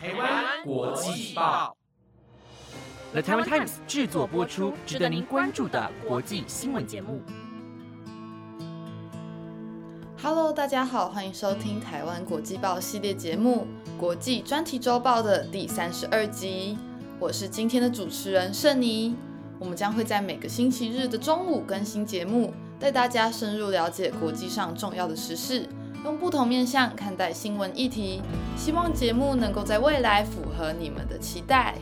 台湾国际报，The Taiwan Times 制作播出，值得您关注的国际新闻节目。Hello，大家好，欢迎收听台湾国际报系列节目《国际专题周报》的第三十二集。我是今天的主持人盛妮。我们将会在每个星期日的中午更新节目，带大家深入了解国际上重要的时事。用不同面向看待新闻议题，希望节目能够在未来符合你们的期待。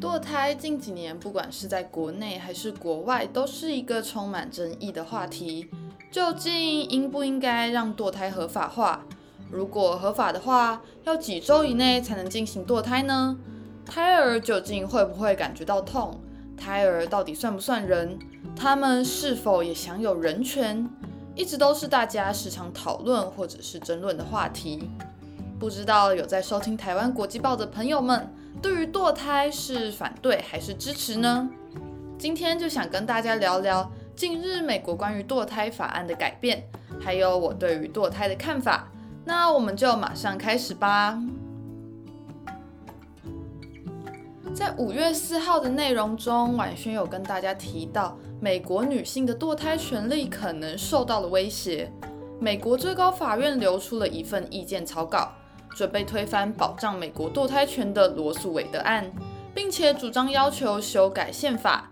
堕胎近几年，不管是在国内还是国外，都是一个充满争议的话题。究竟应不应该让堕胎合法化？如果合法的话，要几周以内才能进行堕胎呢？胎儿究竟会不会感觉到痛？胎儿到底算不算人？他们是否也享有人权？一直都是大家时常讨论或者是争论的话题。不知道有在收听台湾国际报的朋友们，对于堕胎是反对还是支持呢？今天就想跟大家聊聊近日美国关于堕胎法案的改变，还有我对于堕胎的看法。那我们就马上开始吧。在五月四号的内容中，婉萱有跟大家提到，美国女性的堕胎权利可能受到了威胁。美国最高法院流出了一份意见草稿，准备推翻保障美国堕胎权的罗素韦德案，并且主张要求修改宪法，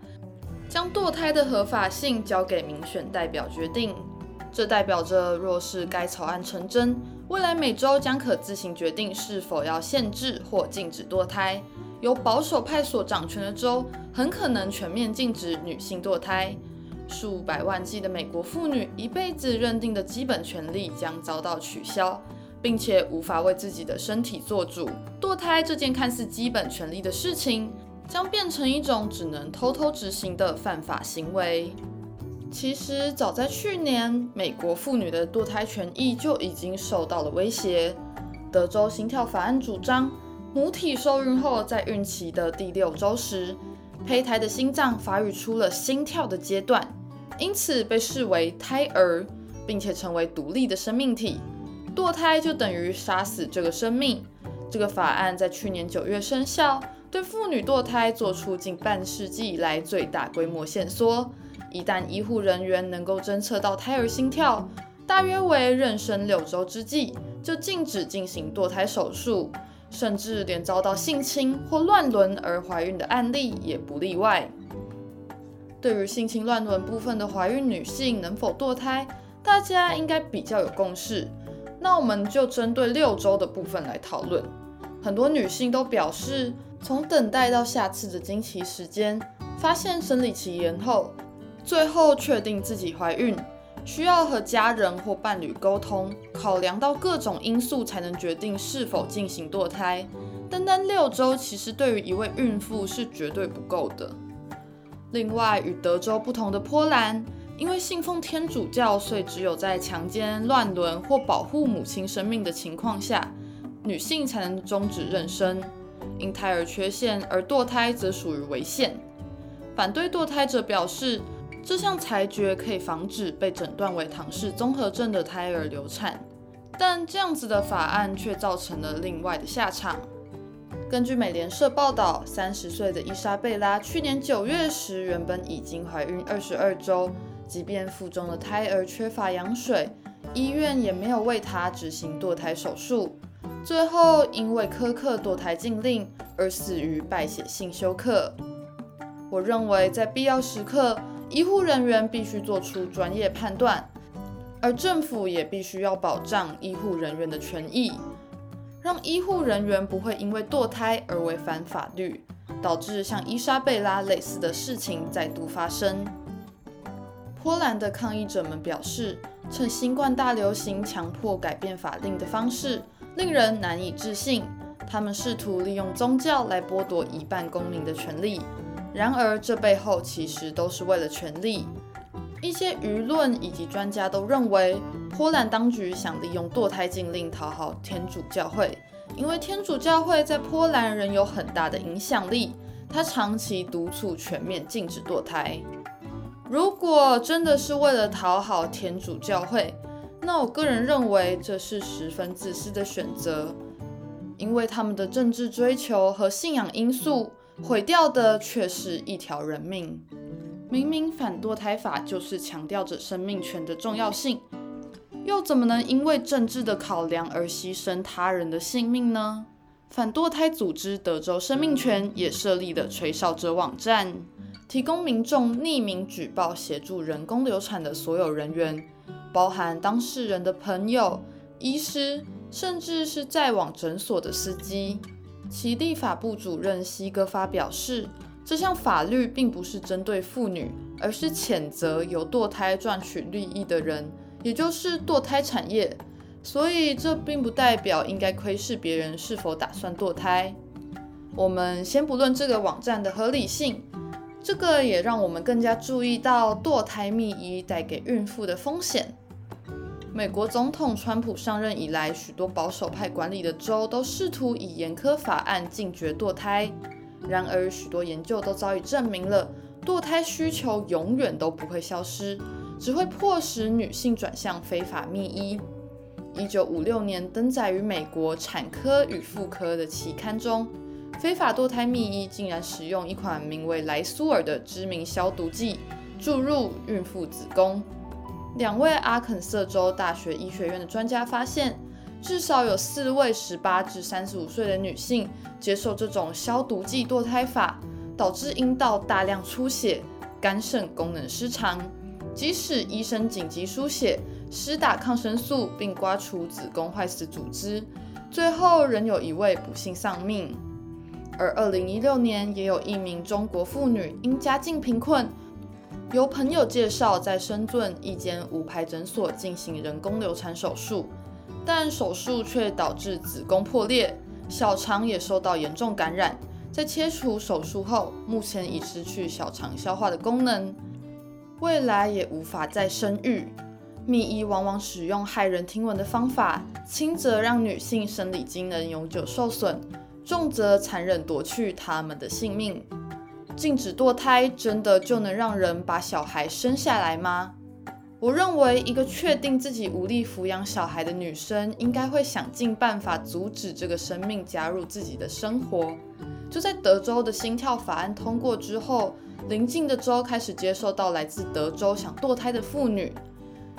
将堕胎的合法性交给民选代表决定。这代表着，若是该草案成真，未来每周将可自行决定是否要限制或禁止堕胎。由保守派所掌权的州很可能全面禁止女性堕胎，数百万计的美国妇女一辈子认定的基本权利将遭到取消，并且无法为自己的身体做主。堕胎这件看似基本权利的事情，将变成一种只能偷偷执行的犯法行为。其实早在去年，美国妇女的堕胎权益就已经受到了威胁。德州心跳法案主张。母体受孕后，在孕期的第六周时，胚胎的心脏发育出了心跳的阶段，因此被视为胎儿，并且成为独立的生命体。堕胎就等于杀死这个生命。这个法案在去年九月生效，对妇女堕胎做出近半世纪以来最大规模限缩。一旦医护人员能够侦测到胎儿心跳，大约为妊娠六周之际，就禁止进行堕胎手术。甚至连遭到性侵或乱伦而怀孕的案例也不例外。对于性侵乱伦部分的怀孕女性能否堕胎，大家应该比较有共识。那我们就针对六周的部分来讨论。很多女性都表示，从等待到下次的经期时间，发现生理期延后，最后确定自己怀孕。需要和家人或伴侣沟通，考量到各种因素才能决定是否进行堕胎。单单六周其实对于一位孕妇是绝对不够的。另外，与德州不同的波兰，因为信奉天主教，所以只有在强奸、乱伦或保护母亲生命的情况下，女性才能终止妊娠。因胎儿缺陷而堕胎则属于违宪。反对堕胎者表示。这项裁决可以防止被诊断为唐氏综合症的胎儿流产，但这样子的法案却造成了另外的下场。根据美联社报道，三十岁的伊莎贝拉去年九月时原本已经怀孕二十二周，即便腹中的胎儿缺乏羊水，医院也没有为她执行堕胎手术，最后因为苛刻堕胎禁令而死于败血性休克。我认为在必要时刻。医护人员必须做出专业判断，而政府也必须要保障医护人员的权益，让医护人员不会因为堕胎而违反法律，导致像伊莎贝拉类似的事情再度发生。波兰的抗议者们表示，趁新冠大流行强迫改变法令的方式令人难以置信，他们试图利用宗教来剥夺一半公民的权利。然而，这背后其实都是为了权力。一些舆论以及专家都认为，波兰当局想利用堕胎禁令讨好天主教会，因为天主教会在波兰仍有很大的影响力，它长期督促全面禁止堕胎。如果真的是为了讨好天主教会，那我个人认为这是十分自私的选择，因为他们的政治追求和信仰因素毁掉的却是一条人命。明明反堕胎法就是强调着生命权的重要性，又怎么能因为政治的考量而牺牲他人的性命呢？反堕胎组织德州生命权也设立了吹哨者网站，提供民众匿名举报协助人工流产的所有人员，包含当事人的朋友、医师，甚至是在往诊所的司机。其立法部主任西格发表示。这项法律并不是针对妇女，而是谴责由堕胎赚取利益的人，也就是堕胎产业。所以这并不代表应该窥视别人是否打算堕胎。我们先不论这个网站的合理性，这个也让我们更加注意到堕胎密医带给孕妇的风险。美国总统川普上任以来，许多保守派管理的州都试图以严苛法案禁绝堕胎。然而，许多研究都早已证明了，堕胎需求永远都不会消失，只会迫使女性转向非法秘医。一九五六年登载于美国产科与妇科的期刊中，非法堕胎秘医竟然使用一款名为莱苏尔的知名消毒剂注入孕妇子宫。两位阿肯色州大学医学院的专家发现。至少有四位十八至三十五岁的女性接受这种消毒剂堕胎法，导致阴道大量出血、肝肾功能失常。即使医生紧急输血、施打抗生素并刮除子宫坏死组织，最后仍有一位不幸丧命。而二零一六年，也有一名中国妇女因家境贫困，由朋友介绍在深圳一间无牌诊所进行人工流产手术。但手术却导致子宫破裂，小肠也受到严重感染。在切除手术后，目前已失去小肠消化的功能，未来也无法再生育。秘医往往使用骇人听闻的方法，轻则让女性生理机能永久受损，重则残忍夺去她们的性命。禁止堕胎，真的就能让人把小孩生下来吗？我认为，一个确定自己无力抚养小孩的女生，应该会想尽办法阻止这个生命加入自己的生活。就在德州的心跳法案通过之后，邻近的州开始接受到来自德州想堕胎的妇女。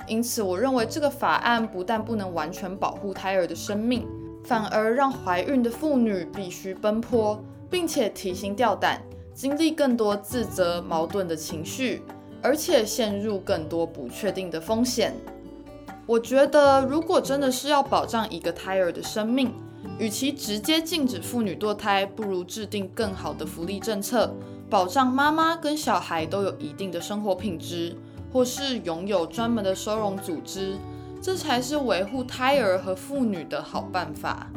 因此，我认为这个法案不但不能完全保护胎儿的生命，反而让怀孕的妇女必须奔波，并且提心吊胆，经历更多自责、矛盾的情绪。而且陷入更多不确定的风险。我觉得，如果真的是要保障一个胎儿的生命，与其直接禁止妇女堕胎，不如制定更好的福利政策，保障妈妈跟小孩都有一定的生活品质，或是拥有专门的收容组织，这才是维护胎儿和妇女的好办法。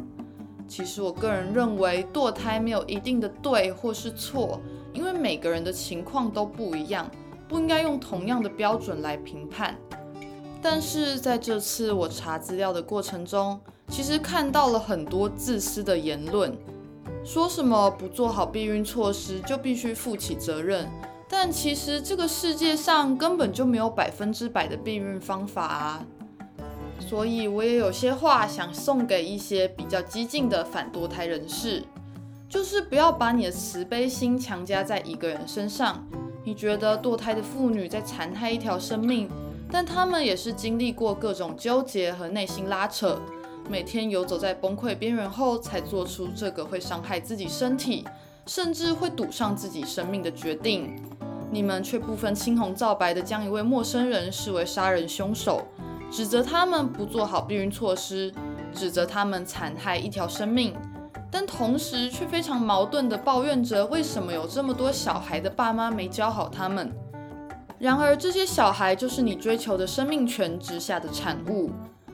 其实，我个人认为，堕胎没有一定的对或是错，因为每个人的情况都不一样。不应该用同样的标准来评判，但是在这次我查资料的过程中，其实看到了很多自私的言论，说什么不做好避孕措施就必须负起责任，但其实这个世界上根本就没有百分之百的避孕方法啊！所以我也有些话想送给一些比较激进的反堕胎人士，就是不要把你的慈悲心强加在一个人身上。你觉得堕胎的妇女在残害一条生命，但她们也是经历过各种纠结和内心拉扯，每天游走在崩溃边缘后，才做出这个会伤害自己身体，甚至会赌上自己生命的决定。你们却不分青红皂白地将一位陌生人视为杀人凶手，指责他们不做好避孕措施，指责他们残害一条生命。但同时却非常矛盾地抱怨着，为什么有这么多小孩的爸妈没教好他们？然而，这些小孩就是你追求的生命权之下的产物。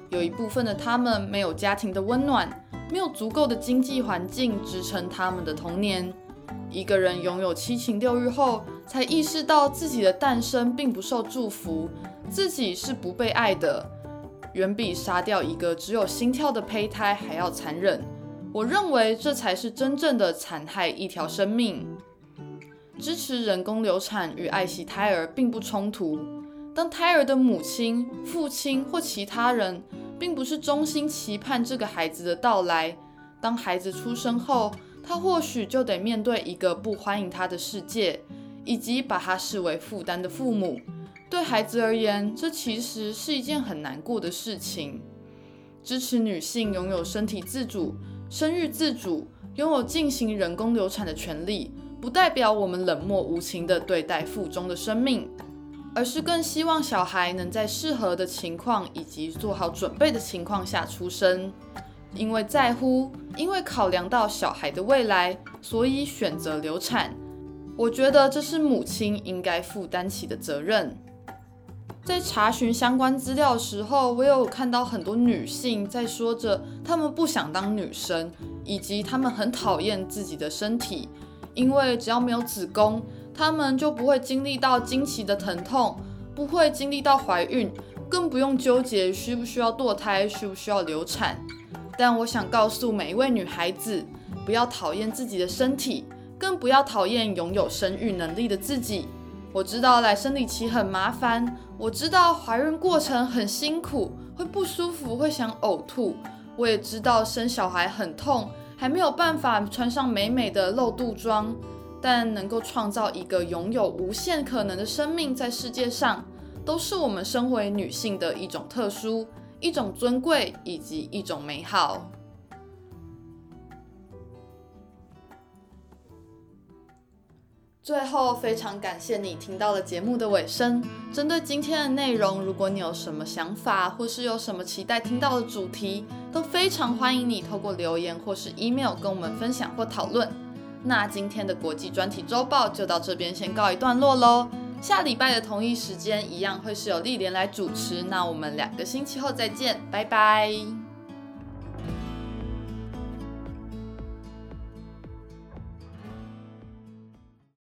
有一部分的他们没有家庭的温暖，没有足够的经济环境支撑他们的童年。一个人拥有七情六欲后，才意识到自己的诞生并不受祝福，自己是不被爱的，远比杀掉一个只有心跳的胚胎还要残忍。我认为这才是真正的残害一条生命。支持人工流产与爱惜胎儿并不冲突。当胎儿的母亲、父亲或其他人，并不是衷心期盼这个孩子的到来，当孩子出生后，他或许就得面对一个不欢迎他的世界，以及把他视为负担的父母。对孩子而言，这其实是一件很难过的事情。支持女性拥有身体自主、生育自主，拥有进行人工流产的权利。不代表我们冷漠无情地对待腹中的生命，而是更希望小孩能在适合的情况以及做好准备的情况下出生。因为在乎，因为考量到小孩的未来，所以选择流产。我觉得这是母亲应该负担起的责任。在查询相关资料的时候，我有看到很多女性在说着她们不想当女生，以及她们很讨厌自己的身体。因为只要没有子宫，她们就不会经历到经期的疼痛，不会经历到怀孕，更不用纠结需不需要堕胎，需不需要流产。但我想告诉每一位女孩子，不要讨厌自己的身体，更不要讨厌拥有生育能力的自己。我知道来生理期很麻烦，我知道怀孕过程很辛苦，会不舒服，会想呕吐。我也知道生小孩很痛。还没有办法穿上美美的露肚装，但能够创造一个拥有无限可能的生命在世界上，都是我们身为女性的一种特殊、一种尊贵以及一种美好。最后，非常感谢你听到了节目的尾声。针对今天的内容，如果你有什么想法，或是有什么期待听到的主题，都非常欢迎你透过留言或是 email 跟我们分享或讨论。那今天的国际专题周报就到这边先告一段落喽。下礼拜的同一时间，一样会是由丽莲来主持。那我们两个星期后再见，拜拜。